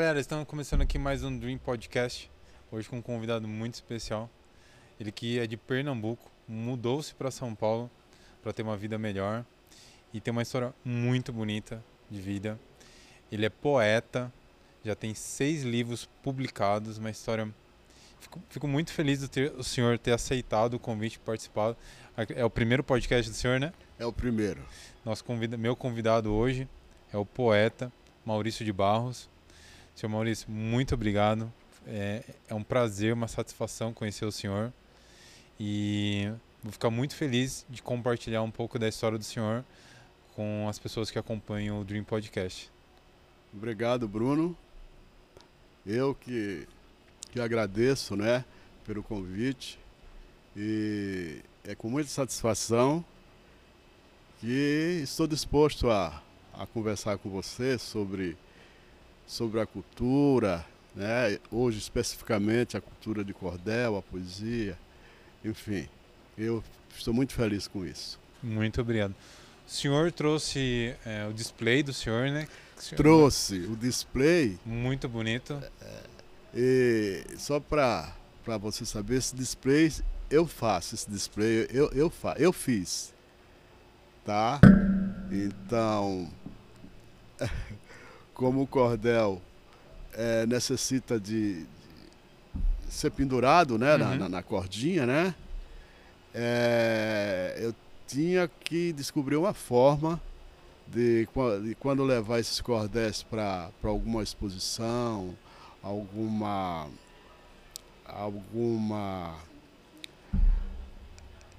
galera, estamos começando aqui mais um Dream Podcast. Hoje com um convidado muito especial. Ele que é de Pernambuco, mudou-se para São Paulo para ter uma vida melhor e tem uma história muito bonita de vida. Ele é poeta, já tem seis livros publicados, uma história. Fico, fico muito feliz de ter o senhor ter aceitado o convite e participado. É o primeiro podcast do senhor, né? É o primeiro. Nosso convida, meu convidado hoje é o poeta Maurício de Barros. Senhor Maurício, muito obrigado. É, é um prazer, uma satisfação conhecer o senhor. E vou ficar muito feliz de compartilhar um pouco da história do senhor com as pessoas que acompanham o Dream Podcast. Obrigado, Bruno. Eu que, que agradeço né, pelo convite. E é com muita satisfação que estou disposto a, a conversar com você sobre, sobre a cultura, né? hoje especificamente a cultura de cordel, a poesia, enfim. Eu estou muito feliz com isso. Muito obrigado. O senhor trouxe é, o display do senhor, né? Senhor... Trouxe o display. Muito bonito. E só para você saber, esse display eu faço esse display, eu, eu, fa eu fiz. Tá? Então, como o cordel é, necessita de, de, ser pendurado né, uhum. na, na, na, cordinha, né? É, eu tinha que descobrir uma forma de, de quando levar esses cordéis para alguma exposição, alguma alguma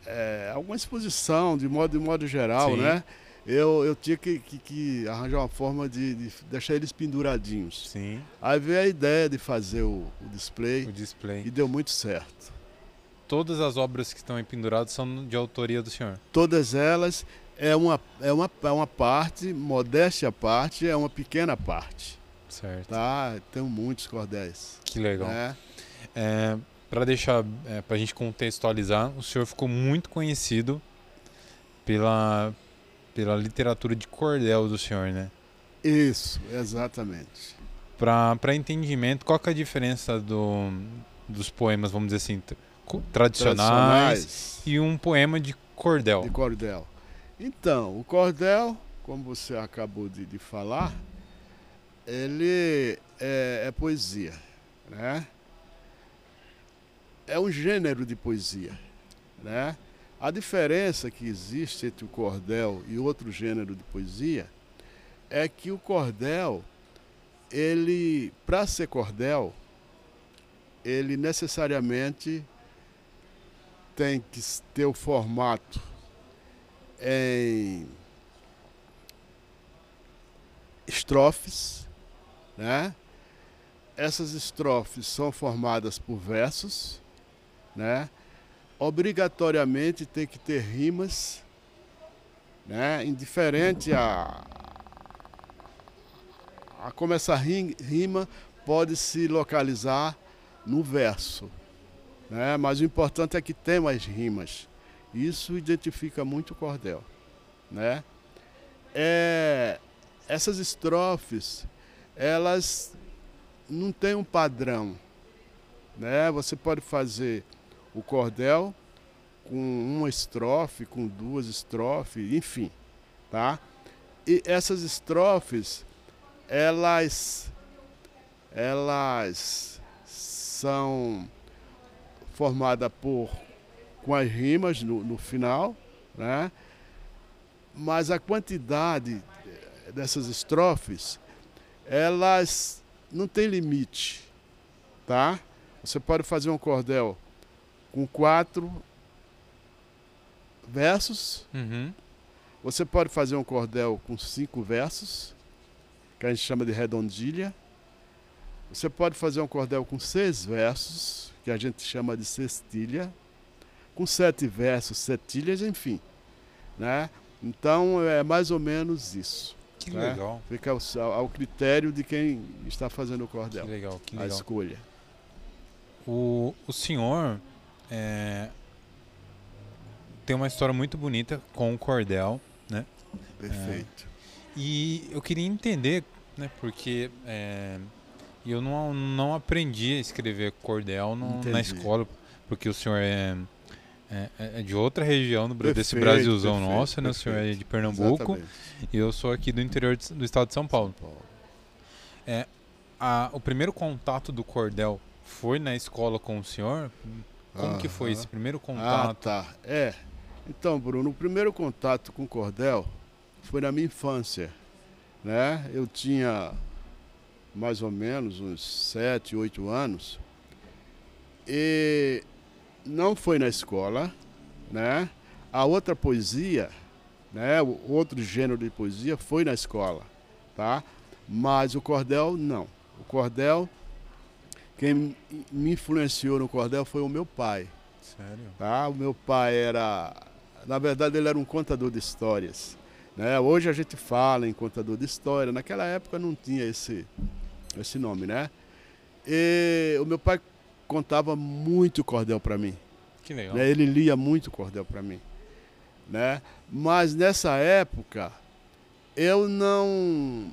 é, alguma exposição de modo, de modo geral, Sim. né? Eu, eu tinha que, que, que arranjar uma forma de, de, deixar eles penduradinhos. Sim. Aí veio a ideia de fazer o, o, display. O display. E deu muito certo. Todas as obras que estão aí penduradas são de autoria do senhor? Todas elas. É uma, é uma, é uma parte, modéstia à parte, é uma pequena parte. Certo. Tá? Tenho muitos cordéis. Que legal. Né? É, para deixar, é, para a gente contextualizar, o senhor ficou muito conhecido pela, pela literatura de cordel do senhor, né? Isso, exatamente. Para entendimento, qual é a diferença do, dos poemas, vamos dizer assim, tradicionais, tradicionais, e um poema de cordel? De cordel. Então, o cordel, como você acabou de, de falar, ele é, é poesia, né? é um gênero de poesia. Né? A diferença que existe entre o cordel e outro gênero de poesia é que o cordel, ele, para ser cordel, ele necessariamente tem que ter o formato em estrofes, né? Essas estrofes são formadas por versos né? Obrigatoriamente tem que ter rimas, né? Indiferente a, a como essa rima pode se localizar no verso, né? Mas o importante é que tem mais rimas. Isso identifica muito o cordel, né? É, essas estrofes, elas não têm um padrão, né? Você pode fazer o cordel com uma estrofe, com duas estrofes, enfim, tá? E essas estrofes, elas, elas são formadas por com as rimas no, no final, né? Mas a quantidade dessas estrofes, elas não tem limite, tá? Você pode fazer um cordel com quatro versos. Uhum. Você pode fazer um cordel com cinco versos, que a gente chama de redondilha. Você pode fazer um cordel com seis versos, que a gente chama de cestilha. Com sete versos, setilhas, enfim. Né? Então é mais ou menos isso. Que né? legal. Fica ao, ao, critério de quem está fazendo o cordel. Que legal, que legal. A escolha. O, o senhor é, tem uma história muito bonita com o cordel, né? Perfeito. É, e eu queria entender, né? Porque é, eu não, não aprendi a escrever cordel no, na escola, porque o senhor é, é, é de outra região do Brasil, desse Perfeito, Brasilzão perfeito, nosso, né? O senhor é perfeito. de Pernambuco Exatamente. e eu sou aqui do interior de- do estado de São Paulo. Paulo. A- o primeiro contato do cordel foi na escola com o senhor? Como que foi esse primeiro Ah, contato? tá. É. Então, Bruno, o primeiro contato com cordel foi na minha infância. Né? Eu tinha mais ou menos uns 7, 8 anos. E não foi na escola, né? A outra poesia, né, o outro gênero de poesia foi na escola, tá? Mas o cordel não. O cordel quem me influenciou no cordel foi o meu pai. Sério? Tá? O meu pai era, na verdade, ele era um contador de histórias. Né? Hoje a gente fala em contador de história, naquela época não tinha esse, esse nome, né? E o meu pai contava muito cordel para mim. Que legal. Né? Ele lia muito cordel para mim. Né? Mas nessa época eu não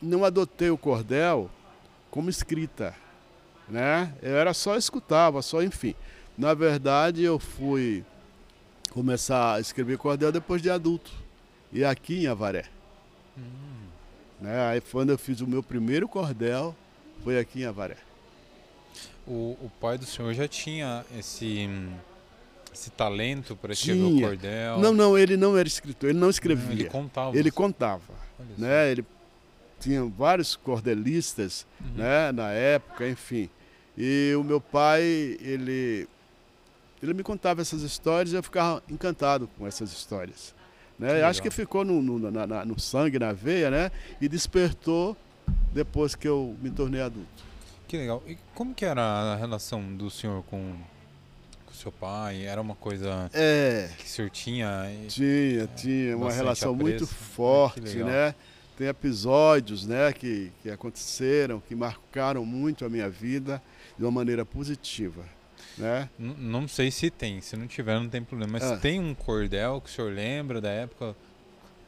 não adotei o cordel como escrita, né? Eu era só escutava, só enfim. Na verdade eu fui começar a escrever cordel depois de adulto e aqui em Avaré. Hum, Né? Aí quando eu fiz o meu primeiro cordel foi aqui em Avaré. o, o pai do senhor já tinha esse, esse talento para escrever o cordel? Não, não, ele não era escritor, ele não Não, escrevia. ele contava. Ele contava. Né? Ele tinha vários cordelistas, Uhum. né? Na época, enfim. E o meu pai, ele, ele me contava essas histórias e eu ficava encantado com essas histórias. Que Né? legal. Acho que ficou no, no, na- na- no sangue, na veia, né? E despertou depois que eu me tornei adulto. Que legal. E como que era a relação do senhor com o seu pai? Era uma coisa É, que o senhor tinha? tinha, tinha uma relação muito apreço. forte, Ah, que legal. né? Tem episódios, né, que, que aconteceram, que marcaram muito a minha vida de uma maneira positiva, né? N- Não sei se tem, se não tiver não tem problema. Mas Ah. tem um cordel que o senhor lembra da época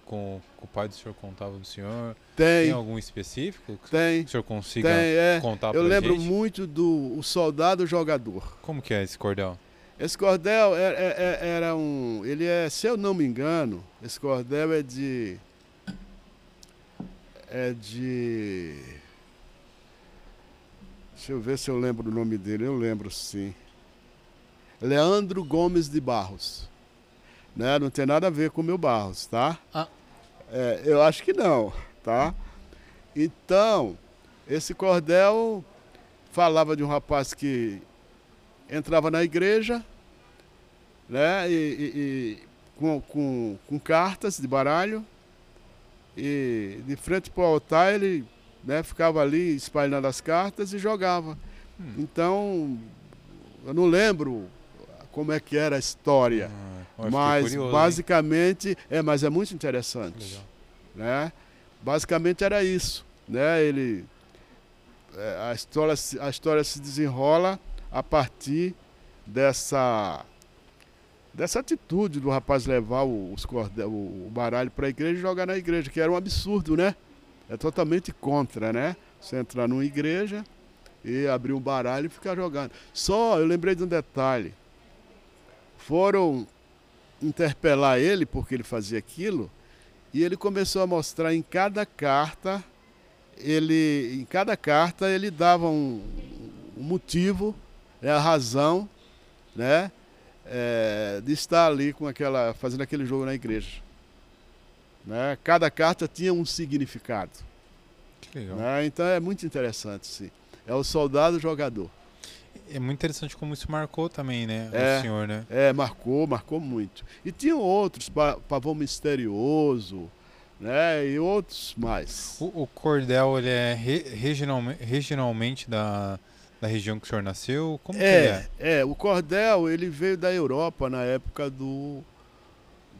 com, com o pai do senhor contava do senhor? Tem, Tem, algum específico que tem, o senhor consiga tem, é. contar Eu pra lembro gente? muito do o Soldado Jogador. Como que é esse cordel? Esse cordel era, era- era um. Ele é, se eu não me engano, esse cordel é de. É de. Deixa eu ver se eu lembro o nome dele. Eu lembro sim. Leandro Gomes de Barros. Né? Não tem nada a ver com o meu Barros, tá? Ah. É, eu acho que não, tá? Então, esse cordel falava de um rapaz que entrava na igreja, né, e, e- e com, com, com cartas de baralho, e de frente para o altar ele né, ficava ali espalhando as cartas e jogava. Hum. Então, eu não lembro como é que era a história, Ah, mas curioso, hein? basicamente, é, mas é muito interessante legal. né? Basicamente era isso, né? Ele é, a história a história se desenrola a partir dessa dessa atitude do rapaz levar o- os cordel, o baralho para a igreja e jogar na igreja, que era um absurdo, né? É totalmente contra, né? Você entrar numa igreja e abrir um baralho e ficar jogando. Só, eu lembrei de um detalhe. Foram interpelar ele porque ele fazia aquilo e ele começou a mostrar em cada carta, ele, em cada carta ele dava um, um motivo, né, a razão, né, é, de estar ali com aquela, fazendo aquele jogo na igreja. Né? Cada carta tinha um significado. Que legal. né? Então é muito interessante, sim. É o soldado jogador. É muito interessante como isso marcou também, né? É. O senhor, né? É, marcou, marcou muito. E tinham outros, Pa- Pavão Misterioso, né? E outros mais. O, o cordel, ele é re- regionalme- regionalmente da, da região que o senhor nasceu? Como É, é? é, o cordel ele veio da Europa na época do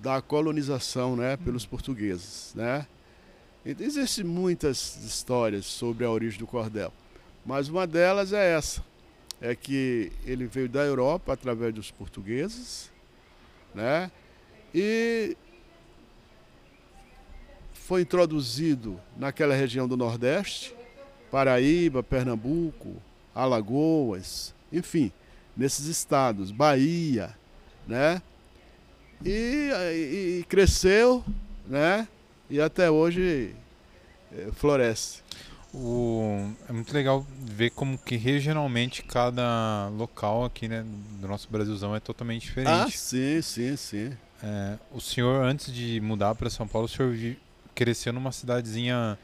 da colonização, né, pelos portugueses, né? Existem muitas histórias sobre a origem do cordel, mas uma delas é essa, é que ele veio da Europa através dos portugueses, né? E foi introduzido naquela região do Nordeste, Paraíba, Pernambuco, Alagoas, enfim, nesses estados, Bahia, né? E, e, e cresceu, né? E até hoje é, floresce. O, é muito legal ver como que regionalmente cada local aqui né, do nosso Brasilzão é totalmente diferente. Ah, sim, sim, sim. É, o senhor, antes de mudar para São Paulo, o senhor vi, cresceu numa cidadezinha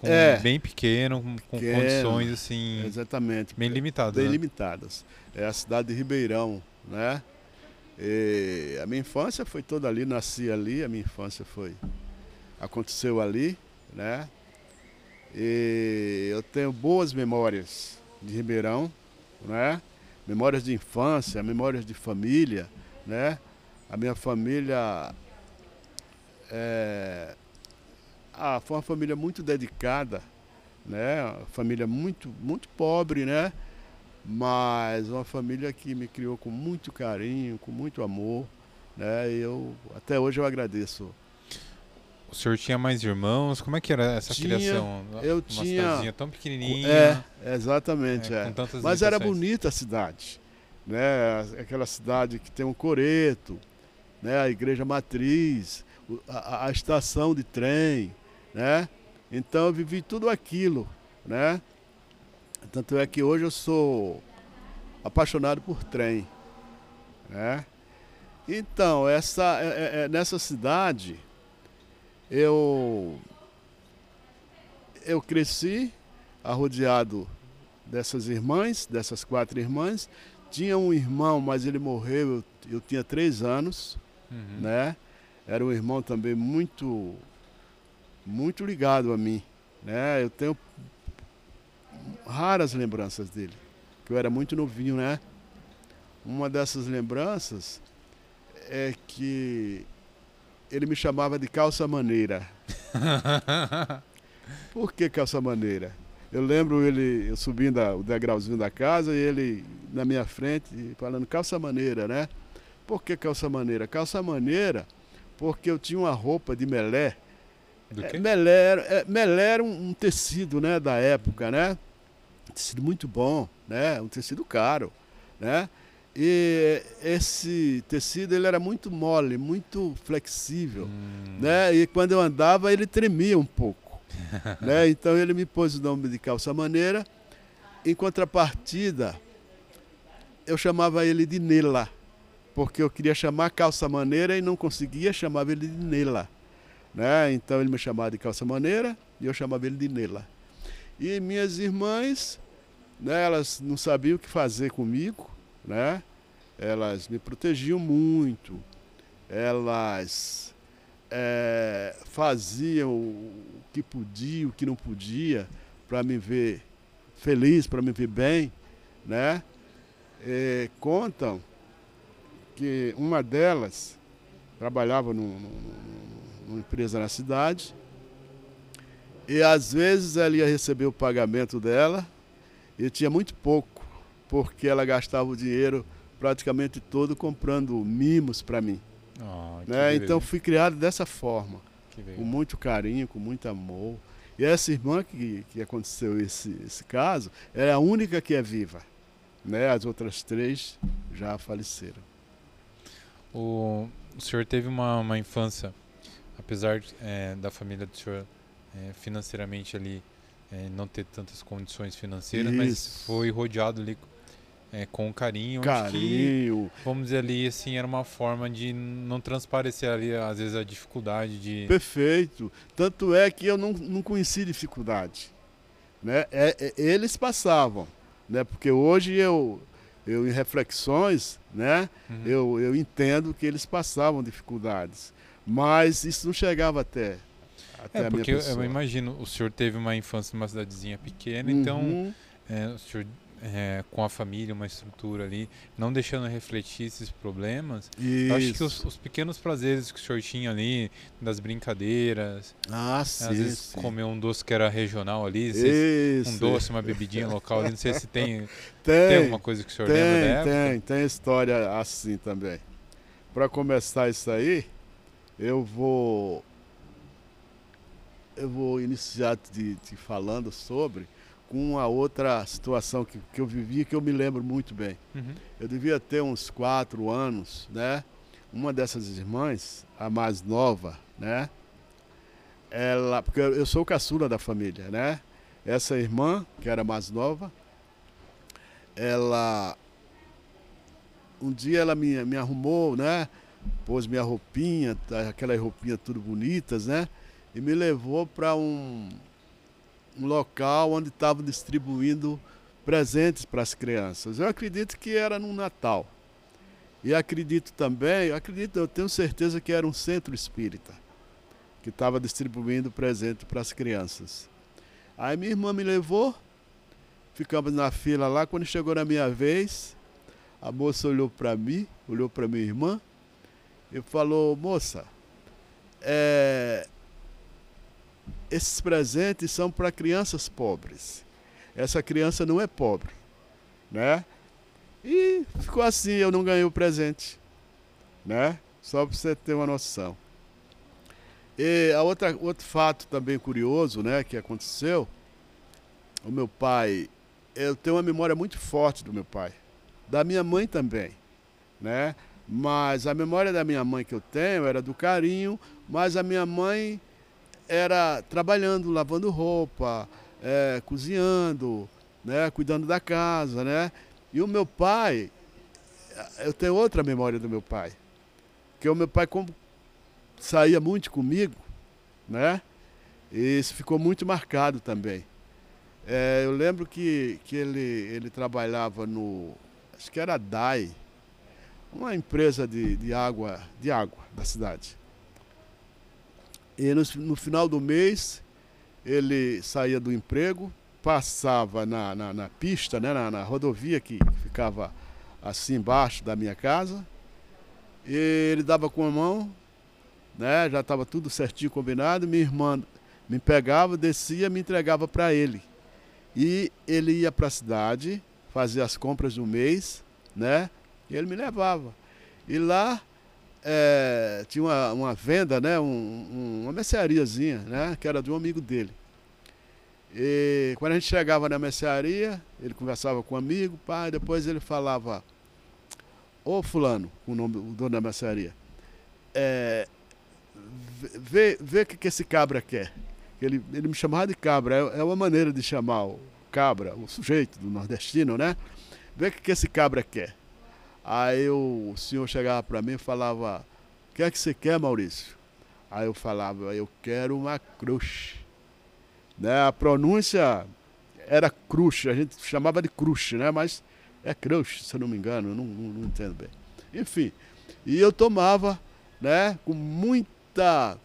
com, É. bem pequeno, com, com Pequeno, condições assim Exatamente. bem limitadas. bem né? limitadas. É a cidade de Ribeirão, né? E a minha infância foi toda ali, nasci ali, a minha infância foi aconteceu ali, né? E eu tenho boas memórias de Ribeirão, né? Memórias de infância, memórias de família, né? A minha família é... ah, foi uma família muito dedicada, né? Uma família muito muito pobre, né? Mas uma família que me criou com muito carinho, com muito amor, né? E eu até hoje eu agradeço. O senhor tinha mais irmãos? Como é que era essa Tinha, criação? eu Uma tinha- cidadezinha tão pequenininha. É, exatamente, é, é. Mas era bonita a cidade, né? Aquela cidade que tem um coreto, né? A igreja matriz, a, a estação de trem, né? Então eu vivi tudo aquilo, né? Tanto é que hoje eu sou apaixonado por trem, né? Então essa é- é- é- nessa cidade eu eu cresci arrodeado dessas irmãs, dessas quatro irmãs. Tinha um irmão, mas ele morreu, eu, eu tinha três anos, Uhum. né? Era um irmão também muito, muito ligado a mim, né? Eu tenho raras lembranças dele, que eu era muito novinho, né? Uma dessas lembranças é que ele me chamava de calça maneira. Por que calça maneira? Eu lembro ele eu subindo o degrauzinho da casa e ele na minha frente falando calça maneira, né? Por que calça maneira? Calça maneira porque eu tinha uma roupa de melé. Do É, quê? melé, era- é, melé era um, um tecido, né, da época, né? Um tecido muito bom, né? Um tecido caro, né? E esse tecido ele era muito mole, muito flexível Hum, né? E quando eu andava, ele tremia um pouco, né? Então ele me pôs o nome de calça maneira. Em contrapartida, eu chamava ele de Nela, porque eu queria chamar calça maneira e não conseguia, chamava ele de Nela, né? Então ele me chamava de calça maneira e eu chamava ele de Nela. E minhas irmãs, né, elas não sabiam o que fazer comigo, né? Elas me protegiam muito. Elas é, faziam o que podia, o que não podia, para me ver feliz, para me ver bem, né? É, contam que uma delas trabalhava num- num- numa empresa na cidade e às vezes ela ia receber o pagamento dela e tinha muito pouco, porque ela gastava o dinheiro praticamente todo comprando mimos para mim. que Né? Então fui criado dessa forma, com muito carinho, com muito amor. E essa irmã que, que aconteceu esse, esse caso é a única que é viva. Né? As outras três já faleceram. O, o senhor teve uma, uma infância, apesar é, da família do senhor é, financeiramente ali é, não ter tantas condições financeiras, mas Isso. foi rodeado ali é, com carinho, onde que, Carinho, vamos dizer ali, assim, era uma forma de não transparecer ali, às vezes, a dificuldade de... perfeito. Tanto é que eu não, não conheci dificuldade. Né? É, é, eles passavam. Né? Porque hoje eu, eu em reflexões, né? Uhum. eu, eu entendo que eles passavam dificuldades. Mas isso não chegava até, até É, a minha porque eu, eu imagino, o senhor teve uma infância numa cidadezinha pequena, então Uhum. é, o senhor é, com a família, uma estrutura ali, não deixando refletir esses problemas, eu acho que Isso. os, os pequenos prazeres que o senhor tinha ali, das brincadeiras, Ah, às sim, vezes sim. comer um doce que era regional ali, Isso. um doce, uma bebidinha local ali, não sei se tem, Tem, tem alguma coisa que o senhor lembra da tem, época? tem, tem história assim também. Para começar isso aí, eu vou eu vou iniciar te, te falando sobre com uma outra situação que, que eu vivia que eu me lembro muito bem. Uhum. Eu devia ter uns quatro anos, né? Uma dessas irmãs, a mais nova, né? Ela, porque eu sou o caçula da família, né? Essa irmã, que era mais nova, ela um dia ela me, me arrumou, né? Pôs minha roupinha, tá, aquelas roupinhas tudo bonitas, né? E me levou para um, um local onde estavam distribuindo presentes para as crianças. Eu acredito que era no Natal. E acredito também, acredito, eu tenho certeza que era um centro espírita que estava distribuindo presente para as crianças. Aí minha irmã me levou, ficamos na fila lá, quando chegou na minha vez, a moça olhou para mim, olhou para minha irmã e falou: Moça, é, esses presentes são para crianças pobres. Essa criança não é pobre, né? E ficou assim, eu não ganhei o presente, né? Só para você ter uma noção. E a outra, outro fato também curioso, né, que aconteceu, o meu pai, eu tenho uma memória muito forte do meu pai da minha mãe também, né? Mas a memória da minha mãe que eu tenho era do carinho, mas a minha mãe era trabalhando, lavando roupa, é, cozinhando, né? Cuidando da casa, né? E o meu pai, eu tenho outra memória do meu pai, que o meu pai como saía muito comigo, né? E isso ficou muito marcado também. É, eu lembro que, que ele, ele trabalhava no, acho que era a DAI, uma empresa de, de, água, de água da cidade. E no, no final do mês, ele saía do emprego, passava na, na, na pista, né, na, na, rodovia que ficava assim embaixo da minha casa, e ele dava com a mão, né, já estava tudo certinho combinado, minha irmã me pegava, descia, me entregava para ele. E ele ia para a cidade, fazia as compras do mês, né? E ele me levava. E lá é, tinha uma, uma, venda, né? Um, um, uma merceariazinha, né? Que era de um amigo dele. E quando a gente chegava na mercearia, ele conversava com um amigo, pai, depois ele falava, ô fulano, o nome o dono da mercearia, é, vê, vê o que, que esse cabra quer. Ele, ele me chamava de cabra, é, é uma maneira de chamar o, cabra, o sujeito do nordestino, né? Vê o que, que esse cabra quer. Aí o, senhor chegava para mim e falava, o que é que você quer, Maurício? Aí eu falava, eu quero uma cruz. Né? A pronúncia era cruz, a gente chamava de cruz, né? Mas é cruz, se eu não me engano, eu não, não, não entendo bem. Enfim, e eu tomava, né, com muita,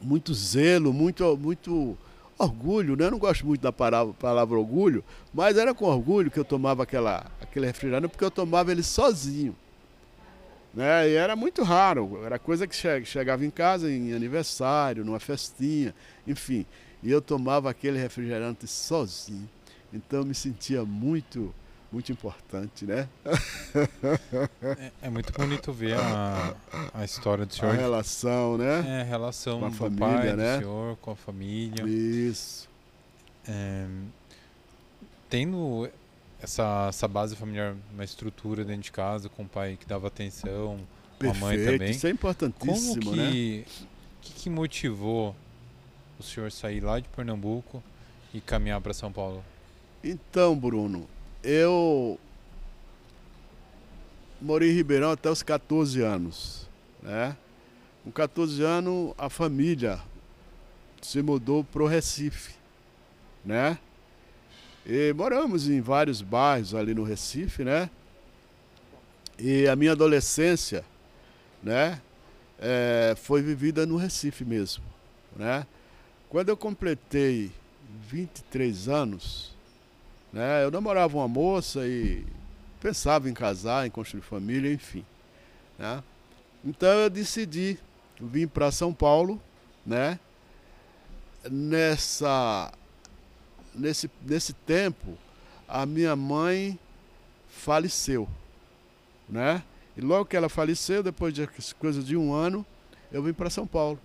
muito zelo, muito, muito orgulho, né? Eu não gosto muito da palavra, palavra, orgulho, mas era com orgulho que eu tomava aquela, aquele refrigerante, porque eu tomava ele sozinho. Né? E era muito raro, era coisa que chegava em casa em aniversário, numa festinha, enfim. E eu tomava aquele refrigerante sozinho. Então eu me sentia muito, muito importante, né? é, é, muito bonito ver a, a história do senhor. A relação, né? É, a relação com a do família, pai, né? do senhor, com a família. Isso. É, tendo essa, essa base familiar, uma estrutura dentro de casa, com o pai que dava atenção, com a mãe também. Isso é importantíssimo, Como que, né? que, que motivou o senhor sair lá de Pernambuco e caminhar para São Paulo? Então, Bruno, eu morei em Ribeirão até os 14 anos, né? Com 14 anos, a família se mudou para o Recife, né? E moramos em vários bairros ali no Recife, né? E a minha adolescência, né? É, foi vivida no Recife mesmo, né? Quando eu completei 23 anos, né? Eu namorava uma moça e pensava em casar, em construir família, enfim. Né? Então eu decidi vir para São Paulo, né? Nessa, nesse, nesse tempo, a minha mãe faleceu, né? E logo que ela faleceu, depois de coisa de um ano, eu vim para São Paulo,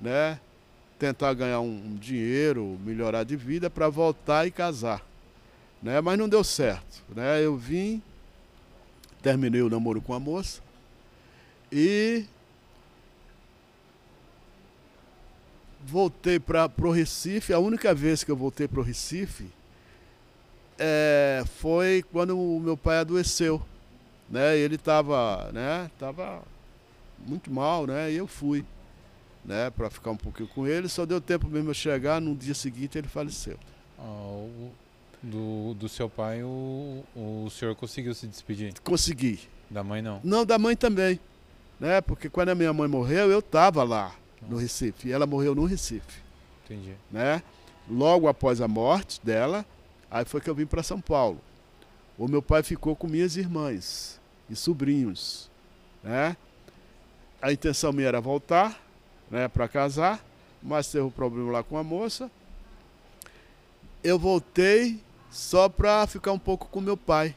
né? tentar ganhar um, um dinheiro, melhorar de vida para voltar e casar. Né? Mas não deu certo. Né? Eu vim, terminei o namoro com a moça e voltei para o Recife. A única vez que eu voltei para o Recife é, foi quando o meu pai adoeceu. Né? Ele estava né? Tava muito mal, né? E eu fui né, para ficar um pouquinho com ele. Só deu tempo mesmo eu chegar, no dia seguinte ele faleceu. Ah, o, do, do seu pai, o, o senhor conseguiu se despedir? Consegui. Da mãe não? Não, da mãe também. Né? Porque quando a minha mãe morreu, eu estava lá no Recife. E ela morreu no Recife. Entendi. Né? Logo após a morte dela, aí foi que eu vim para São Paulo. O meu pai ficou com minhas irmãs e sobrinhos. Né? A intenção minha era voltar, né, para casar, mas teve um problema lá com a moça. Eu voltei só para ficar um pouco com meu pai,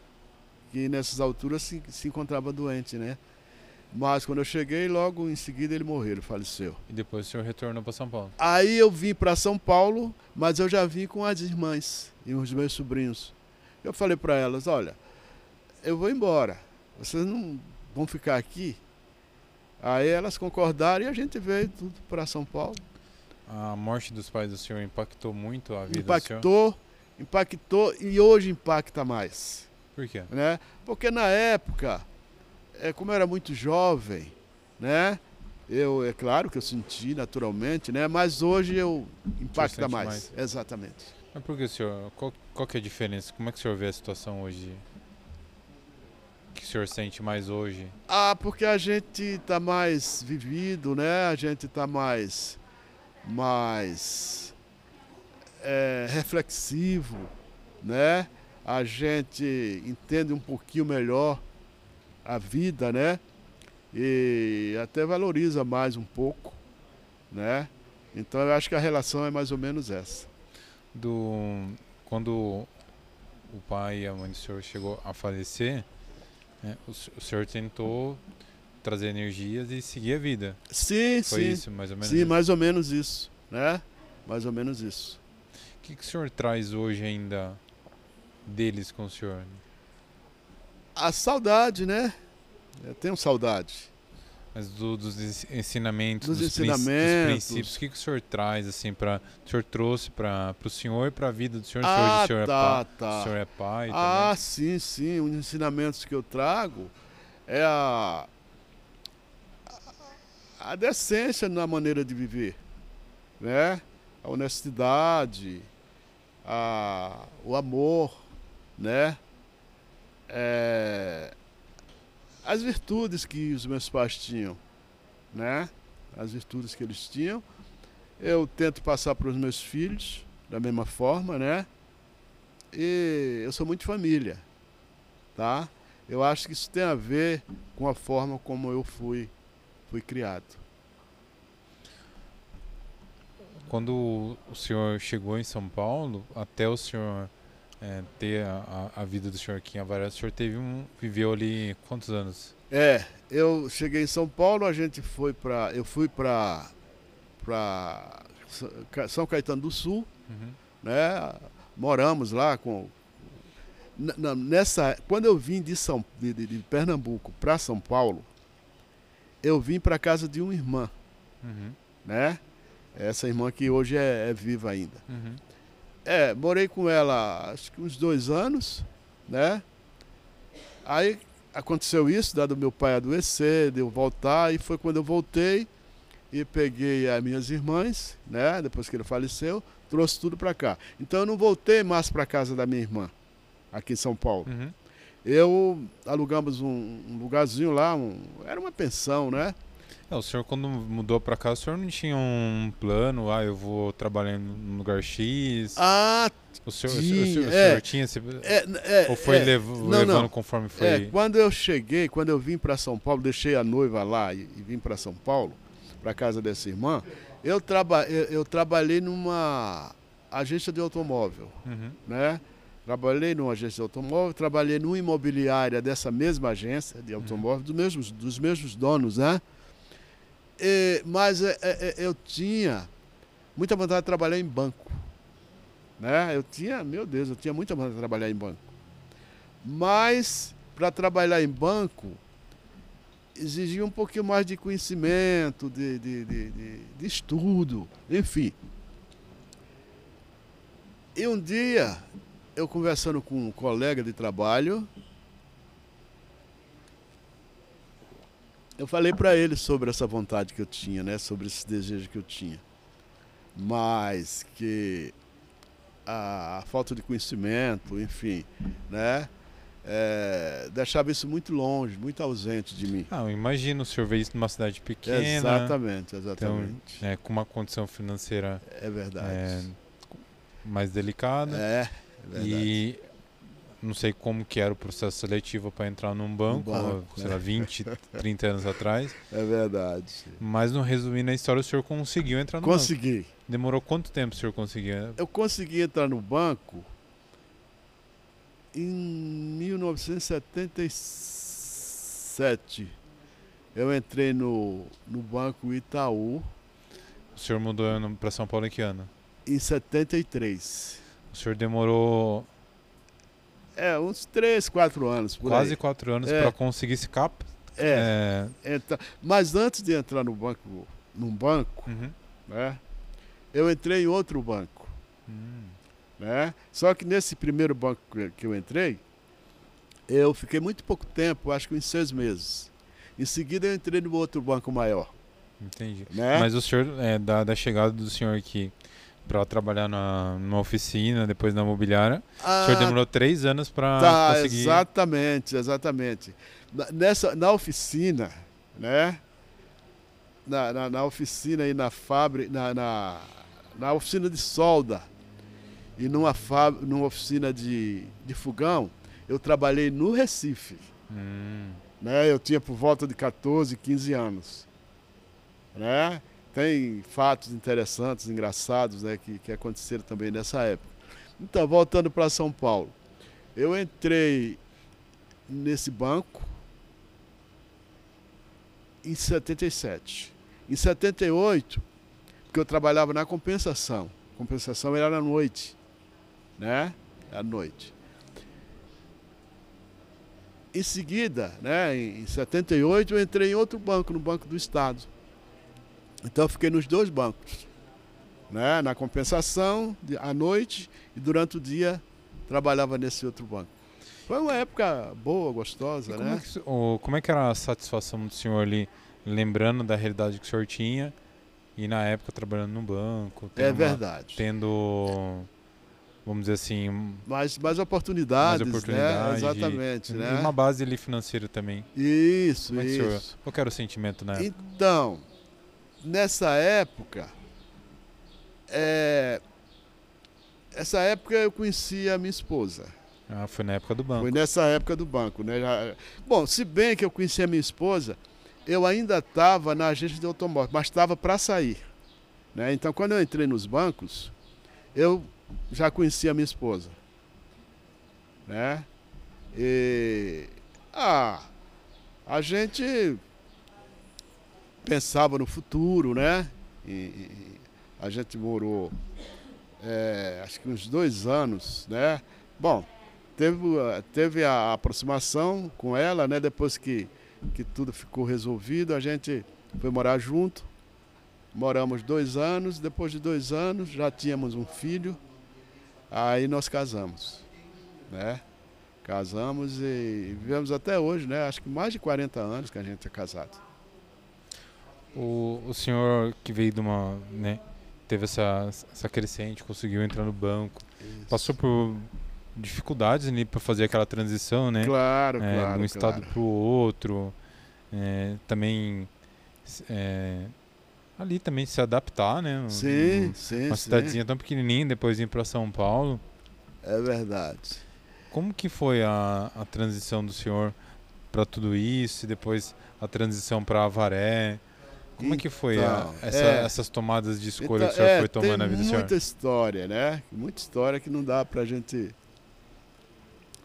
que nessas alturas se, se encontrava doente, né? Mas quando eu cheguei, logo em seguida ele morreu, ele faleceu. E depois o senhor retornou para São Paulo? Aí eu vim para São Paulo, mas eu já vim com as irmãs e os meus sobrinhos. Eu falei para elas: olha, eu vou embora, vocês não vão ficar aqui? Aí elas concordaram e a gente veio tudo para São Paulo. A morte dos pais do senhor impactou muito a vida impactou, do senhor? Impactou, impactou e hoje impacta mais. Por quê? Né? Porque na época, é, como eu era muito jovem, né? Eu, é claro que eu senti naturalmente, né? Mas hoje eu impacta mais. mais. Exatamente. Mas por que, senhor? Qual, qual que é a diferença? Como é que o senhor vê a situação hoje? que o senhor sente mais hoje? Ah, porque a gente está mais vivido, né? A gente está mais, mais é, reflexivo, né? A gente entende um pouquinho melhor a vida, né? E até valoriza mais um pouco, né? Então eu acho que a relação é mais ou menos essa. Do quando o pai e a mãe do senhor chegou a falecer, é, o, o senhor tentou trazer energias e seguir a vida. Sim, Foi sim. isso, mais ou menos? Sim, isso. mais ou menos isso, né? Mais ou menos isso. O que, que o senhor traz hoje ainda deles com o senhor? A saudade, né? Eu tenho saudade. Mas do, dos ensinamentos, dos, dos, ensinamentos. dos princípios, o que, que o senhor traz, assim, para o senhor trouxe para o senhor e para a vida do senhor? Ah, o senhor, é tá, é tá. o senhor é pai Ah, também? sim, sim. Os ensinamentos que eu trago é a, a decência na maneira de viver, né? A honestidade, a, o amor, né? É, as virtudes que os meus pais tinham, né? As virtudes que eles tinham. Eu tento passar para os meus filhos da mesma forma, né? E eu sou muito família, tá? Eu acho que isso tem a ver com a forma como eu fui, fui criado. Quando o senhor chegou em São Paulo, até o senhor é, ter a, a, vida do senhor aqui em Avaré, o senhor teve um, viveu ali quantos anos? É, eu cheguei em São Paulo, a gente foi para, eu fui para para São Caetano do Sul, uhum. né? Moramos lá com nessa quando eu vim de São de, de Pernambuco para São Paulo, eu vim para casa de uma irmã, uhum. né? Essa irmã que hoje é, é viva ainda. Uhum. É, morei com ela acho que uns dois anos, né? Aí aconteceu isso, dado meu pai adoecer, de eu voltar, e foi quando eu voltei e peguei as minhas irmãs, né? Depois que ele faleceu, trouxe tudo para cá. Então eu não voltei mais para casa da minha irmã, aqui em São Paulo. Uhum. Eu alugamos um, um lugarzinho lá, um, era uma pensão, né? É, o senhor quando mudou para cá, o senhor não tinha um plano, ah, eu vou trabalhar no lugar X? Ah, o senhor, tinha, o senhor, o senhor, tinha esse... É, é, ou foi é, lev não, levando não. conforme foi? É, quando eu cheguei, quando eu vim para São Paulo, deixei a noiva lá e, e vim para São Paulo, para casa dessa irmã, eu, traba, eu, eu, trabalhei numa agência de automóvel, uhum. né? Trabalhei numa agência de automóvel, trabalhei numa imobiliária dessa mesma agência de automóvel, uhum. dos, mesmos, dos mesmos donos, né? E, mas é, é, é, eu tinha muita vontade de trabalhar em banco. Né? Eu tinha, meu Deus, eu tinha muita vontade de trabalhar em banco. Mas para trabalhar em banco exigia um pouquinho mais de conhecimento, de, de, de, de estudo, enfim. E um dia, eu conversando com um colega de trabalho, eu falei para ele sobre essa vontade que eu tinha, né, sobre esse desejo que eu tinha. Mas que a, falta de conhecimento, enfim, né, é, deixava isso muito longe, muito ausente de mim. Ah, eu imagino o senhor veio isso numa cidade pequena. Exatamente, exatamente. Então, é, com uma condição financeira é verdade. É, mais delicada. É, é verdade. E não sei como que era o processo seletivo para entrar num banco, banco sei lá, 20, 30 anos atrás. É verdade. Mas no resumindo a história, o senhor conseguiu entrar no Consegui. banco. Consegui. Demorou quanto tempo o senhor conseguiu? Eu consegui entrar no banco em 1977. Eu entrei no, no Banco Itaú. O senhor mudou para São Paulo em que ano? Em 73. O senhor demorou. É, uns 3, 4 anos. Quase aí. 4 anos é. para conseguir esse cap. É. é. Entra... Mas antes de entrar no banco, num banco, uhum. né, eu entrei em outro banco. Uhum. Né? Só que nesse primeiro banco que eu entrei, eu fiquei muito pouco tempo, acho que uns seis meses. Em seguida eu entrei no outro banco maior. Entendi. Né? Mas o senhor, é, da, da chegada do senhor aqui para trabalhar na, numa oficina, depois na mobiliária, ah, o senhor demorou três anos para tá, conseguir... Exatamente, exatamente. Nessa, na oficina, né? Na, na, na oficina e na fábrica, na, na, na oficina de solda, e numa, fábrica, numa oficina de, de fogão, eu trabalhei no Recife. Hum. Né? Eu tinha por volta de 14, 15 anos. Né? Tem fatos interessantes, engraçados, né, que, que aconteceram também nessa época. Então, voltando para São Paulo. Eu entrei nesse banco em 77. Em 78, porque eu trabalhava na compensação. compensação era à noite né? À noite. Em seguida, né, em 78, eu entrei em outro banco, no Banco do Estado. Então eu fiquei nos dois bancos. Né, na compensação, à noite, e durante o dia trabalhava nesse outro banco. Foi uma época boa, gostosa, como né? É que, como é que era a satisfação do senhor ali, lembrando da realidade que o senhor tinha e na época trabalhando no banco? É verdade. Uma, tendo vamos dizer assim, mais, mais oportunidades, mais oportunidade, né? Exatamente, e, né? uma base ali financeira também. Isso, Como é isso. Senhor, qual era o sentimento na época? Então, nessa época, é, essa época eu conheci a minha esposa. Ah, foi na época do banco. Foi nessa época do banco, né? Já, bom, se bem que eu conheci a minha esposa, eu ainda estava na agência de automóvel, mas estava para sair. Né? Então, quando eu entrei nos bancos, eu já conhecia a minha esposa. Né? E ah, a gente pensava no futuro, né? E, e a gente morou é, acho que uns dois anos, né? Bom, teve, teve a aproximação com ela, né? Depois que, que tudo ficou resolvido, a gente foi morar junto. Moramos dois anos, depois de dois anos já tínhamos um filho. Aí nós casamos, né? Casamos e vivemos até hoje, né? Acho que mais de 40 anos que a gente é casado. O, o senhor que veio de uma, né? Teve essa, essa crescente, conseguiu entrar no banco, Isso. passou por dificuldades ali para fazer aquela transição, né? Claro, é, claro. De um estado claro. para o outro, é, também é, ali também se adaptar, né? Sim, um, sim. Uma cidadezinha sim. tão pequenininha, depois ir para São Paulo. É verdade. Como que foi a, a transição do senhor para tudo isso e depois a transição para Avaré? Como então, é que foi a, então, essa, é, essas tomadas de escolha então, que o senhor é, foi tomando na vida do senhor? muita história, né? Muita história que não dá para a gente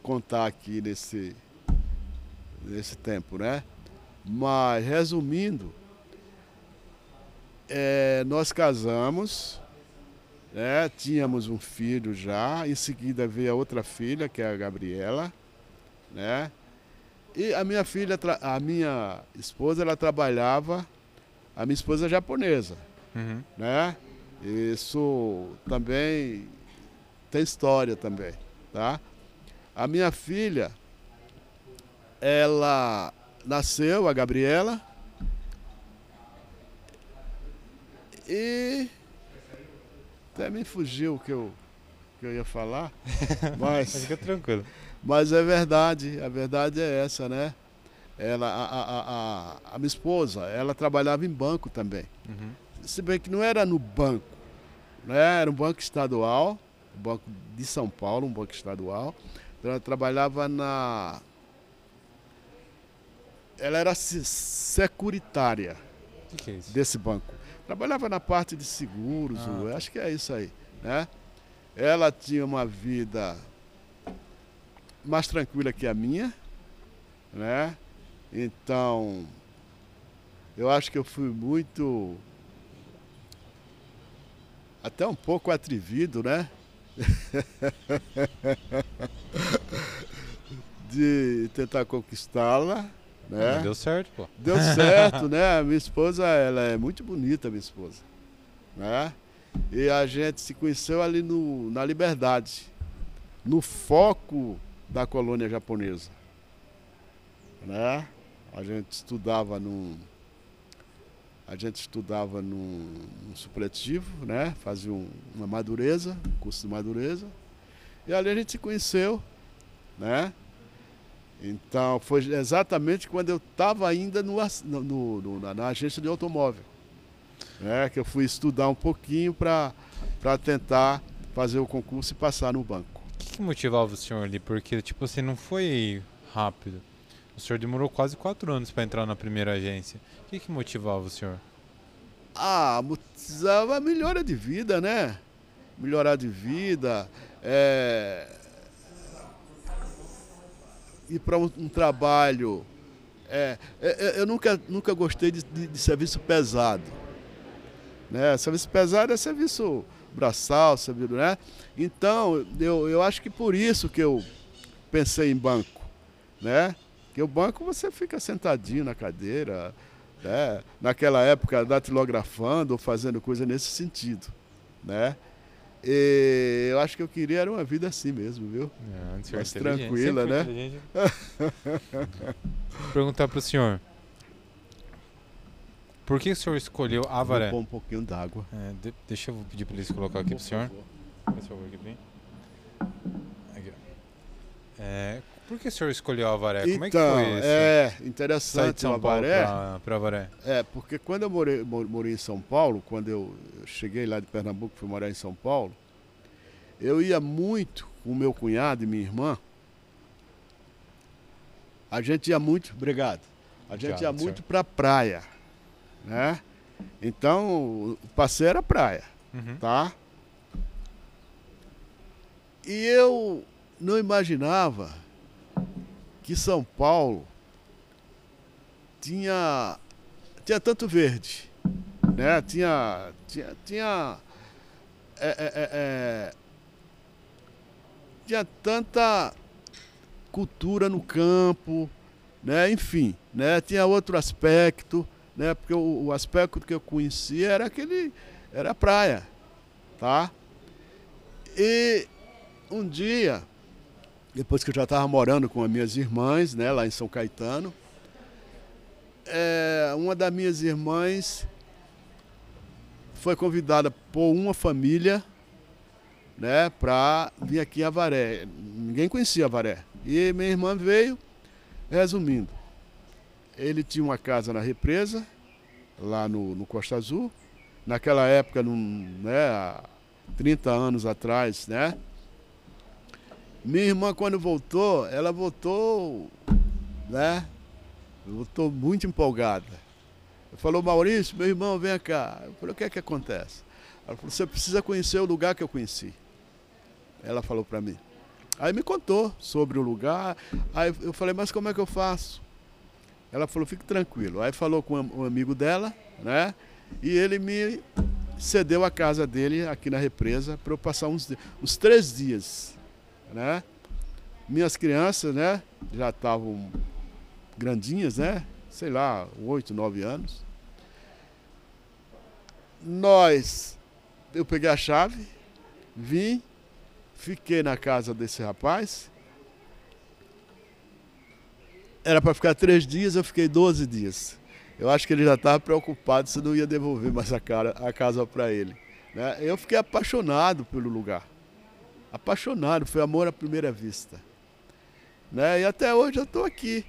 contar aqui nesse, nesse tempo, né? Mas, resumindo, é, nós casamos, né? Tínhamos um filho já, em seguida veio a outra filha, que é a Gabriela, né? E a minha filha, a minha esposa, ela trabalhava, a minha esposa é japonesa, Uhum. né? Isso também tem história também, tá? A minha filha, ela nasceu, a Gabriela, e até me fugiu o que eu, que eu ia falar, Mas fica tranquilo. mas é verdade, a verdade é essa, né? Ela, a, a, a, a minha esposa, ela trabalhava em banco também. Uhum. Se bem que não era no banco, né? era um banco estadual, um banco de São Paulo, um banco estadual. Então, ela trabalhava na. Ela era se- securitária é desse banco. Trabalhava na parte de seguros, Ah, acho que é isso aí, né? Ela tinha uma vida mais tranquila que a minha, né? Então, eu acho que eu fui muito até um pouco atrevido, né? de tentar conquistá-la, né? Mas deu certo, pô. Deu certo, né? A minha esposa, ela é muito bonita, minha esposa. Né? E a gente se conheceu ali no, na Liberdade, no foco da colônia japonesa. Né? A gente estudava num. A gente estudava num, supletivo, né? Fazia um, uma madureza, curso de madureza. E ali a gente se conheceu, né? Então, foi exatamente quando eu estava ainda no, no- no- no- na, na agência de automóvel. Né, que eu fui estudar um pouquinho para tentar fazer o concurso e passar no banco. O que, que motivava o senhor ali? Porque, tipo assim, não foi rápido. O senhor demorou quase quatro anos para entrar na primeira agência. O que, que motivava o senhor? Ah, precisava melhora de vida, né? Melhorar de vida, é... ir para um, um trabalho. É, é, é, eu nunca, nunca gostei de, de- de serviço pesado. Né? Serviço pesado é serviço braçal, serviço, né? Então, eu, eu acho que por isso que eu pensei em banco, né? Porque o banco você fica sentadinho na cadeira, né? naquela época datilografando ou fazendo coisa nesse sentido, né? E eu acho que eu queria era uma vida assim mesmo, viu? É, o Mais tranquila, né? Perguntar pro senhor. Por que o senhor escolheu Avaré? Vou pôr um pouquinho d'água. É, de- deixa eu pedir pra eles colocar aqui pro Por senhor. Por favor, aqui. Aqui. É, por que o senhor escolheu Avaré? Como é que então, foi isso? é Sair de interessante São Paulo Avaré. pra Avaré. É, porque quando eu morei, mo- morei em São Paulo, quando eu cheguei lá de Pernambuco, fui morar em São Paulo, eu ia muito com o meu cunhado e minha irmã. A gente ia muito, obrigado. A gente Obrigado, ia senhor. muito pra praia, né? Então, o passeio era praia, Uhum. tá? E eu não imaginava que São Paulo tinha tinha tanto verde, né? Tinha tinha tinha é, é, é, é, tinha tanta cultura no campo, né? Enfim, né? Tinha outro aspecto, né? Porque o, o aspecto que eu conhecia era aquele era a praia, tá? E um dia, depois que eu já estava morando com as minhas irmãs, né, lá em São Caetano, é, uma das minhas irmãs foi convidada por uma família, né, para vir aqui em Avaré. Ninguém conhecia Avaré. E minha irmã veio, resumindo, ele tinha uma casa na represa, lá no, no Costa Azul. Naquela época, num, né, há 30 anos atrás, né? Minha irmã, quando voltou, ela voltou, né? Voltou muito empolgada. Falou, Maurício, meu irmão, vem cá. Eu falei, o que é que acontece? Ela falou, você precisa conhecer o lugar que eu conheci. Ela falou para mim. Aí me contou sobre o lugar. Aí eu falei, mas como é que eu faço? Ela falou, fique tranquilo. Aí falou com um amigo dela, né? E ele me cedeu a casa dele aqui na represa para eu passar uns, uns três dias, né? Minhas crianças, né, já estavam grandinhas, né? Sei lá, oito, nove anos. Nós, eu peguei a chave, vim, fiquei na casa desse rapaz. Era para ficar três dias, eu fiquei 12 dias. Eu acho que ele já estava preocupado se não ia devolver mais a, cara, a casa para ele. Né? Eu fiquei apaixonado pelo lugar. Apaixonado, foi amor à primeira vista. Né? E até hoje eu estou aqui.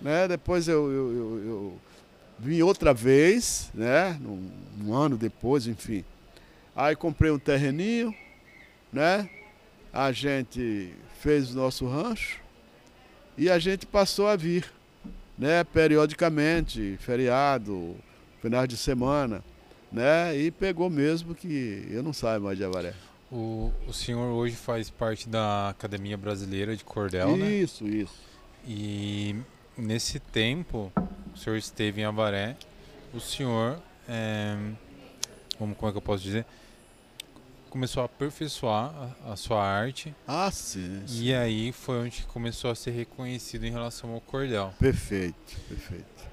Né? Depois eu, eu, eu, eu, vim outra vez, né? Um, um, ano depois, enfim. Aí comprei um terreninho, né? A gente fez o nosso rancho e a gente passou a vir né, periodicamente, feriado, final de semana, né, e pegou mesmo que eu não saio mais de Avaré. O, o senhor hoje faz parte da Academia Brasileira de Cordel, né? Isso, isso. E nesse tempo, o senhor esteve em Avaré, o senhor, é, como, como é que eu posso dizer? começou a aperfeiçoar a, a, sua arte. Ah, sim, sim, E aí foi onde começou a ser reconhecido em relação ao cordel. Perfeito, perfeito.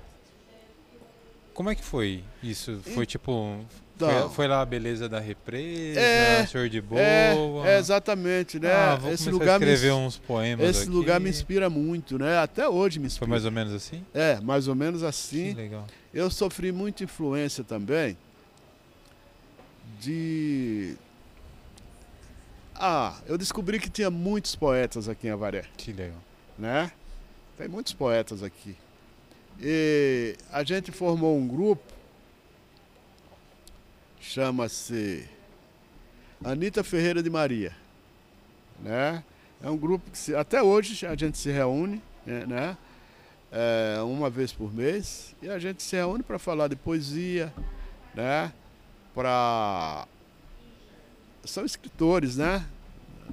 Como é que foi isso? Foi e... tipo. Foi, foi, lá a beleza da represa, é, senhor de boa. É, é exatamente, né? Ah, esse lugar escrever me, uns poemas. Esse aqui. lugar me inspira muito, né? Até hoje me inspira. Foi mais ou menos assim? É, mais ou menos assim. Que legal. Eu sofri muita influência também de ah, eu descobri que tinha muitos poetas aqui em Avaré. Que legal. Né? Tem muitos poetas aqui. E a gente formou um grupo, chama-se Anitta Ferreira de Maria. Né? É um grupo que se, até hoje a gente se reúne, né? É, uma vez por mês, e a gente se reúne para falar de poesia, né? Para são escritores, né?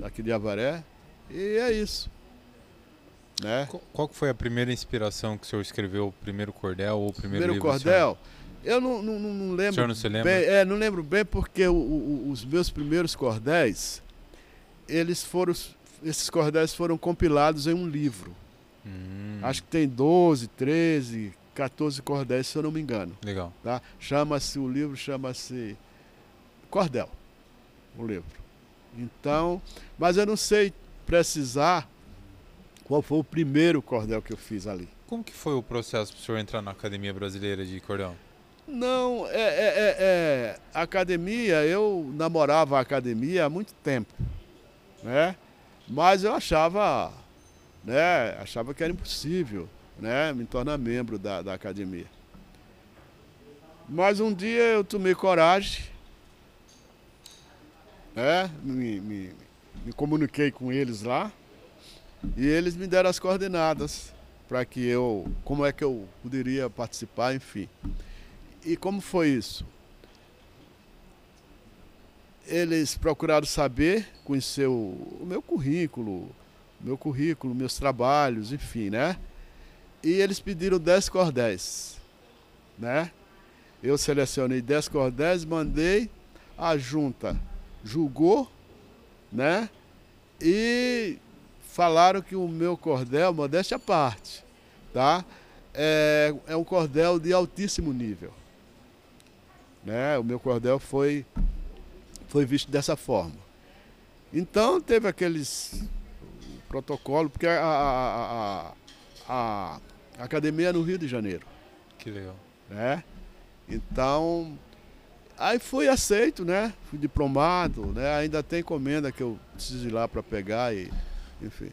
Aqui de Avaré. E é isso. Né? Qual foi a primeira inspiração que o senhor escreveu? O primeiro cordel ou o primeiro, primeiro livro? cordel? Eu não, não, não lembro. O senhor não se lembra? Bem, é, não lembro bem porque o, o, os meus primeiros cordéis, eles foram. Esses cordéis foram compilados em um livro. Hum. Acho que tem 12, 13, 14 cordéis, se eu não me engano. Legal. Tá? Chama-se, o livro chama-se Cordel o livro. Então, mas eu não sei precisar qual foi o primeiro cordel que eu fiz ali. Como que foi o processo para o senhor entrar na Academia Brasileira de Cordel? Não, é, é, é, é, academia, eu namorava a academia há muito tempo, né? Mas eu achava, né, achava que era impossível, né, me tornar membro da, da academia. Mas um dia eu tomei coragem né? Me, me, me comuniquei com eles lá e eles me deram as coordenadas para que eu, como é que eu poderia participar, enfim. E como foi isso? Eles procuraram saber, conhecer o, o meu currículo, meu currículo, meus trabalhos, enfim, né? E eles pediram 10 cordéis, né? Eu selecionei 10 cordéis, mandei a junta julgou, né? E falaram que o meu cordel, modéstia à parte, tá? É, é um cordel de altíssimo nível. Né? O meu cordel foi, foi visto dessa forma. Então teve aqueles protocolo, porque a, a, a, a, academia é no Rio de Janeiro. Que legal. Né? Então Aí fui aceito, né? Fui diplomado, né? Ainda tem encomenda que eu preciso ir lá para pegar e, enfim.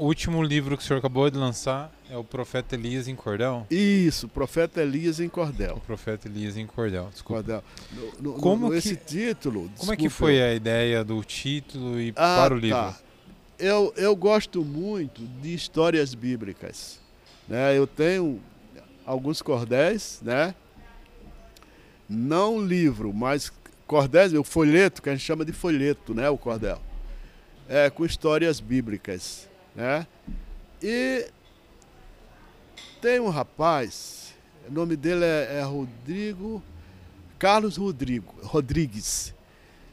O último livro que o senhor acabou de lançar é o Profeta Elias em Cordel? Isso, Profeta Elias em Cordel. O Profeta Elias em Cordel, desculpa. Cordel. No, no, como no, que, esse título. Como é que foi a ideia do título e ah, para o livro? Tá. Eu, eu gosto muito de histórias bíblicas. Né? Eu tenho alguns cordéis, né? não livro, mas cordéis, o folheto, que a gente chama de folheto, né, o cordel, é, com histórias bíblicas, né? E tem um rapaz, o nome dele é, é Rodrigo Carlos Rodrigo, Rodrigues.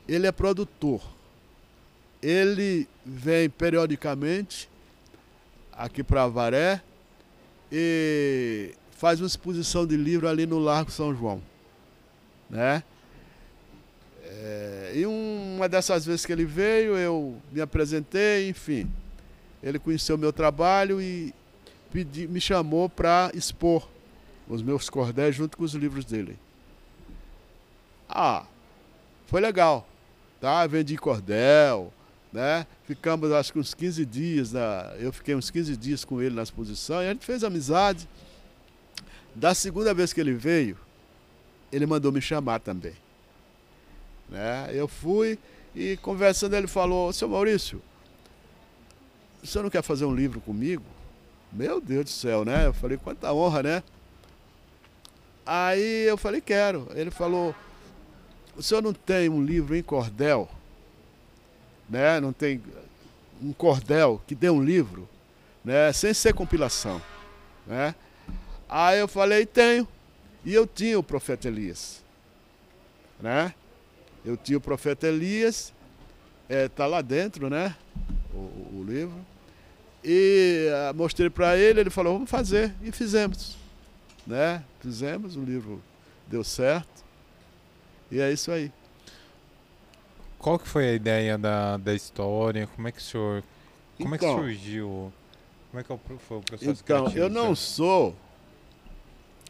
Ele é produtor. Ele vem periodicamente aqui para Avaré e faz uma exposição de livro ali no Largo São João. Né? É, e uma dessas vezes que ele veio, eu me apresentei, enfim. Ele conheceu meu trabalho e pedi, me chamou para expor os meus cordéis junto com os livros dele. Ah, foi legal. Tá? Vendi cordel, né? Ficamos acho que uns 15 dias, eu fiquei uns 15 dias com ele na exposição e a gente fez amizade. Da segunda vez que ele veio, ele mandou me chamar também. Né? Eu fui e conversando ele falou, seu Maurício, senhor não quer fazer um livro comigo? Meu Deus do céu, né? Eu falei, quanta honra, né? Aí eu falei, quero. Ele falou, o senhor não tem um livro em cordel? Né? Não tem um cordel que dê um livro, né? Sem ser compilação, né? Aí eu falei, tenho. E eu tinha o profeta Elias, né? Eu tinha o profeta Elias, é, tá lá dentro, né? O, o livro. E uh, mostrei para ele, ele falou, vamos fazer. E fizemos. Né? Fizemos, o livro deu certo. E é isso aí. Qual que foi a ideia da, da história? Como é que o senhor. Como então, é que então. surgiu? Como é que é foi o processo Então, eu não sou.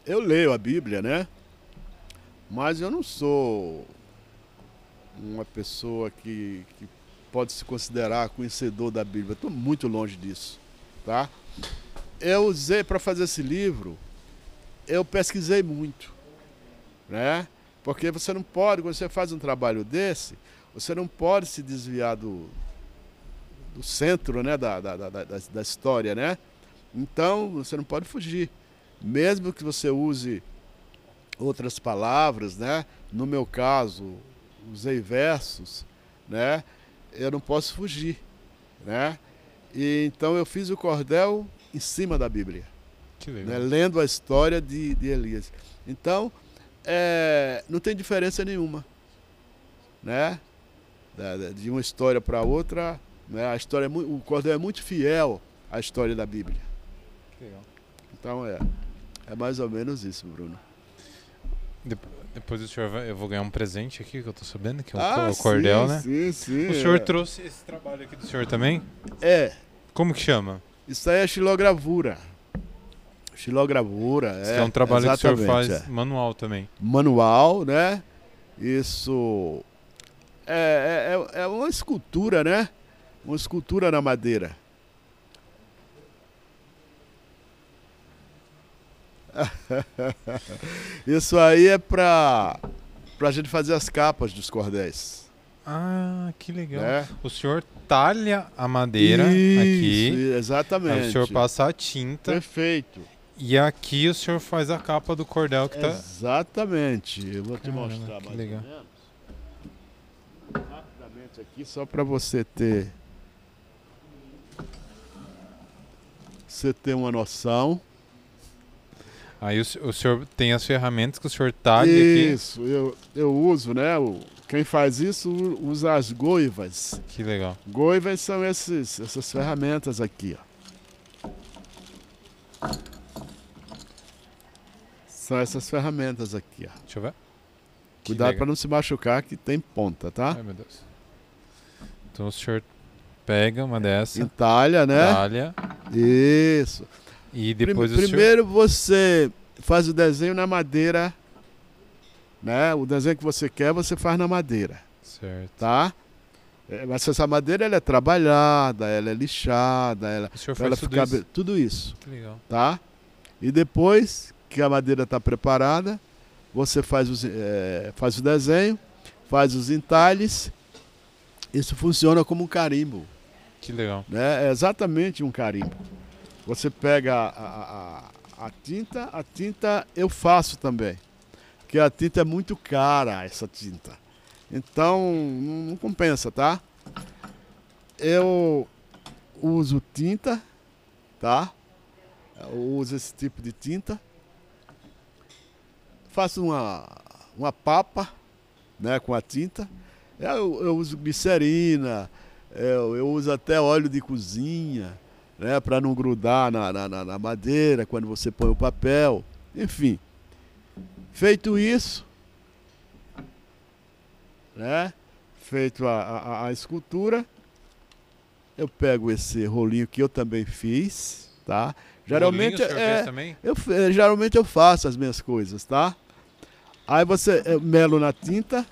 Eu leio a Bíblia, né? Mas eu não sou uma pessoa que, que pode se considerar conhecedor da Bíblia. Estou muito longe disso, tá? Eu usei para fazer esse livro, eu pesquisei muito, né? Porque você não pode, quando você faz um trabalho desse, você não pode se desviar do, do centro, né, da, da, da, da história, né? Então, você não pode fugir. Mesmo que você use outras palavras, né? No meu caso, usei versos, né? Eu não posso fugir, né? E então eu fiz o cordel em cima da Bíblia, né? lendo a história de, de Elias. Então é, não tem diferença nenhuma, né? De uma história para outra, né? A história é muito, o cordel é muito fiel à história da Bíblia. Então é, é mais ou menos isso, Bruno. Depois o senhor vai, eu vou ganhar um presente aqui, que eu tô sabendo, que é o, ah, cordel, sim, né? Sim, sim. O senhor é. trouxe esse trabalho aqui do senhor também? É. Como que chama? Isso aí é xilogravura. Xilogravura, Isso é. é um trabalho que o senhor faz é. manual também. Manual, né? Isso é, é, é uma escultura, né? Uma escultura na madeira. Isso aí é para a gente fazer as capas dos cordéis. Ah, que legal. É. O senhor talha a madeira Isso, aqui. Exatamente. Aí o senhor passa a tinta. Perfeito. E aqui o senhor faz a capa do cordel que tá. Exatamente. Eu vou te Caramba, mostrar mais legal. ou menos. Rapidamente aqui, só para você ter. Você ter uma noção. Aí o, o senhor tem as ferramentas que o senhor talha aqui. Isso, eu, eu uso, né? O, quem faz isso usa as goivas. Que legal. Goivas são esses, essas ferramentas aqui, ó. São essas ferramentas aqui, ó. Deixa eu ver. Cuidado para não se machucar que tem ponta, tá? Ai, meu Deus. Então o senhor pega uma dessa. Entalha, né? Entalha. Isso. E depois Prime Primeiro senhor... você faz o desenho na madeira, né? O desenho que você quer, você faz na madeira. Certo. Tá? É, mas essa madeira ela é trabalhada, ela é lixada, ela, o ela tudo ficar isso? tudo isso. Que legal. Tá? E depois que a madeira está preparada, você faz, os, é, faz o desenho, faz os entalhes. Isso funciona como um carimbo. Que legal. Né? É exatamente um carimbo. Você pega a, a, a, tinta, a tinta eu faço também. Porque a tinta é muito cara, essa tinta. Então não compensa, tá? Eu uso tinta, tá? Eu uso esse tipo de tinta. Faço uma, uma papa, né, com a tinta. Eu, eu uso glicerina, eu, eu, uso até óleo de cozinha, né, para não grudar na, na, na madeira quando você põe o papel. Enfim, feito isso, né, feito a, a, a escultura, eu pego esse rolinho que eu também fiz, tá? Geralmente é, eu, é, geralmente eu faço as minhas coisas, tá? Aí você melo na tinta,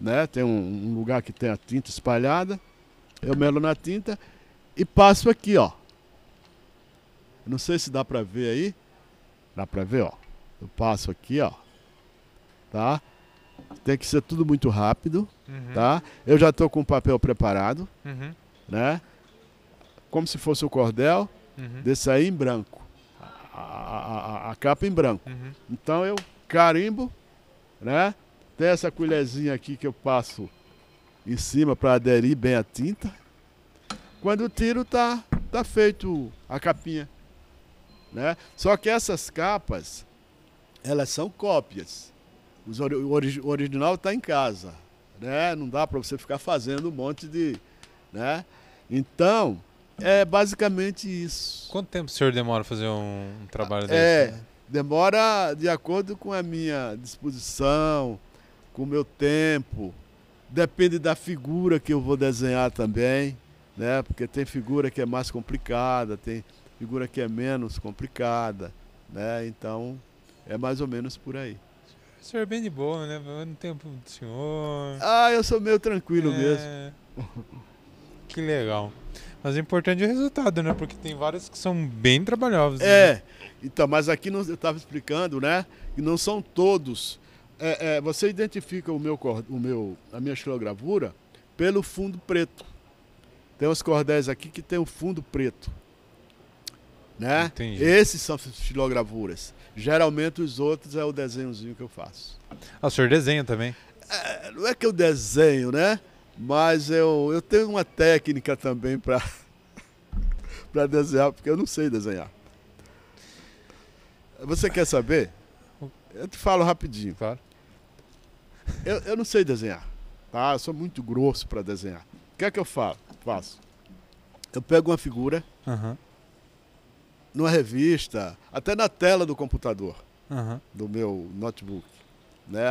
né? Tem um, um, lugar que tem a tinta espalhada. Eu melo na tinta e passo aqui, ó. Não sei se dá pra ver aí. Dá pra ver, ó. Eu passo aqui, ó. Tá? Tem que ser tudo muito rápido, uhum. tá? Eu já tô com o papel preparado. Uhum né? Como se fosse o cordel, uhum. desse aí em branco. A, a, a capa em branco. Uhum. Então eu carimbo, né? Tem essa colherzinha aqui que eu passo em cima para aderir bem a tinta. Quando o tiro tá, tá feito a capinha. Né? Só que essas capas, elas são cópias. o original está em casa. Né? Não dá para você ficar fazendo um monte de. Né? Então, é basicamente isso. Quanto tempo o senhor demora a fazer um, um trabalho desse? É, demora de acordo com a minha disposição, com o meu tempo. Depende da figura que eu vou desenhar também, né? Porque tem figura que é mais complicada, tem figura que é menos complicada, né? Então, é mais ou menos por aí. O senhor é bem de boa, né? No tempo do senhor. Ah, eu sou meio tranquilo é... mesmo. Que legal. Mas o importante é o resultado, né? Porque tem vários que são bem trabalhosos. É, né? então, mas aqui eu estava explicando, né? Que não são todos. É, é, você identifica o meu, o meu, a minha estilogravura pelo fundo preto. Tem uns cordéis aqui que tem o fundo preto. Né? Entendi. Esses são estilogravuras. Geralmente os outros é o desenhozinho que eu faço. Ah, o senhor desenha também? É, não é que eu desenho, né? Mas eu, eu tenho uma técnica também para para desenhar, porque eu não sei desenhar. Você quer saber? Eu te falo rapidinho. Claro. Eu, eu não sei desenhar, tá? Eu sou muito grosso para desenhar. O que é que eu faço? Faço? Eu pego uma figura, uhum. numa revista, até na tela do computador, uhum. do meu notebook. Né?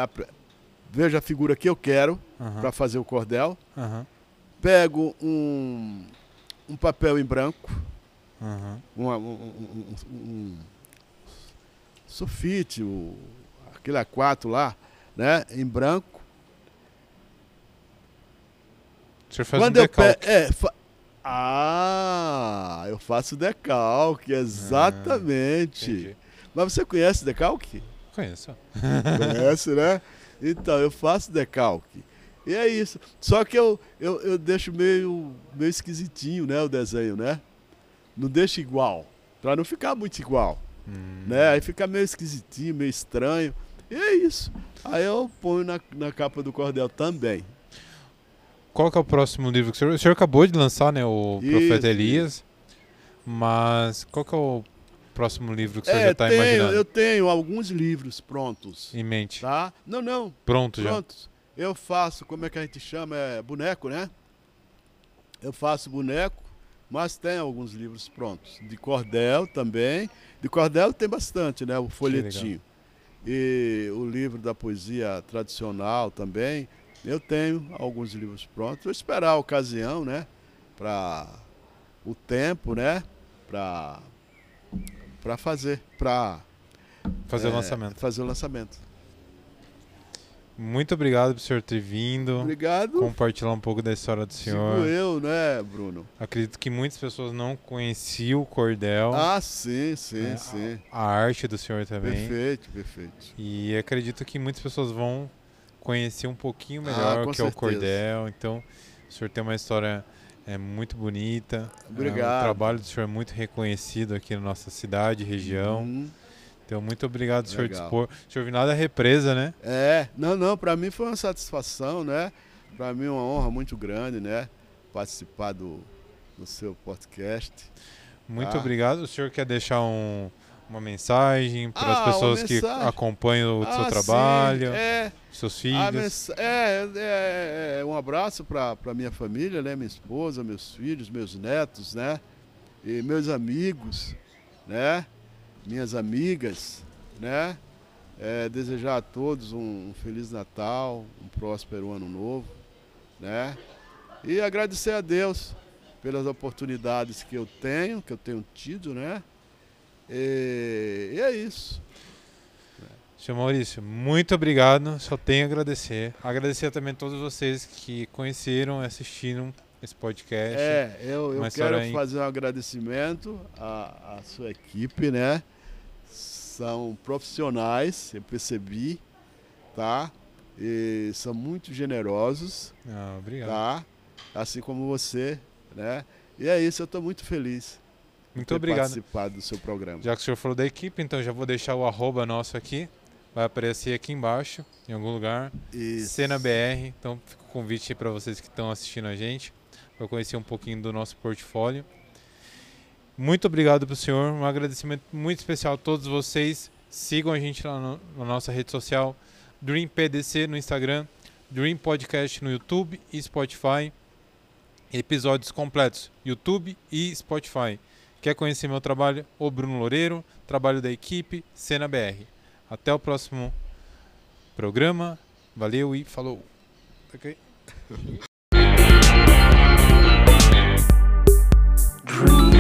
vejo a figura que eu quero uhum. para fazer o cordel, pego um, um papel em branco, uma, um, um, um, sulfite, o, aquele A4 lá, né, em branco. Senhor faz Quando um decalque. Eu é, fa ah, eu faço decalque, exatamente. Ah, Mas você conhece decalque? Conheço. Conhece, né? Então, eu faço decalque. E é isso. Só que eu, eu, eu deixo meio, meio esquisitinho, né, o desenho, né? Não deixo igual, para não ficar muito igual. Hum. Né? Aí fica meio esquisitinho, meio estranho. E é isso. Aí eu ponho na, na capa do cordel também. Qual que é o próximo livro que o senhor... O senhor acabou de lançar, né? O isso, Profeta Elias. Isso. Mas qual que é o próximo livro que você é, já está imaginando? Eu tenho alguns livros prontos. Em mente? Tá? Não, não. Pronto prontos. já? Eu faço, como é que a gente chama? É boneco, né? Eu faço boneco, mas tem alguns livros prontos. De cordel também. De cordel tem bastante, né? O folhetinho. E o livro da poesia tradicional também. Eu tenho alguns livros prontos. Vou esperar a ocasião, né? Para o tempo, né? Para para fazer, para fazer é, o lançamento. Fazer o lançamento. Muito obrigado por senhor ter vindo. Obrigado. Compartilhar um pouco da história do senhor. Sigo eu, né, Bruno? Acredito que muitas pessoas não conheciam o cordel. Ah, sim, sim, né? sim. A, a, arte do senhor também. Perfeito, perfeito. E acredito que muitas pessoas vão conhecer um pouquinho melhor ah, o que certeza. é o cordel. Então, o senhor tem uma história é muito bonita. Obrigado. É, o trabalho do senhor é muito reconhecido aqui na nossa cidade, região. Uhum. Então, muito obrigado, Legal. senhor dispor. O senhor Vinado é represa, né? É, não, não, para mim foi uma satisfação, né? Para mim uma honra muito grande, né? Participar do, do seu podcast. Muito ah. obrigado. O senhor quer deixar um, uma mensagem para as Ah, pessoas que acompanham o Ah, seu sim, trabalho, É, seus a filhos? mens- é, é, é, um abraço para minha família, né? Minha esposa, meus filhos, meus netos, né? E meus amigos, né? Minhas amigas, né? É, desejar a todos um, um feliz Natal, um próspero ano novo, né? E agradecer a Deus pelas oportunidades que eu tenho, que eu tenho tido, né? E, e é isso. Seu Maurício, muito obrigado. Só tenho a agradecer. Agradecer também a todos vocês que conheceram e assistiram esse podcast. É, eu, eu quero fazer um agradecimento à, à sua equipe, né? São profissionais, eu percebi, tá? E são muito generosos, Ah, obrigado. tá? Assim como você, né? E é isso, eu estou muito feliz Muito obrigado. participado do seu programa. Já que o senhor falou da equipe, então já vou deixar o arroba nosso aqui. Vai aparecer aqui embaixo, em algum lugar. Isso. Cena BR. Então fica o convite para vocês que estão assistindo a gente, para conhecer um pouquinho do nosso portfólio. Muito obrigado para o senhor. Um agradecimento muito especial a todos vocês. Sigam a gente lá no- na nossa rede social, Dream PDC no Instagram, Dream Podcast no YouTube e Spotify. Episódios completos, YouTube e Spotify. Quer conhecer meu trabalho? O Bruno Loureiro, trabalho da equipe Cena BR. Até o próximo programa. Valeu e falou. Ok. Dream.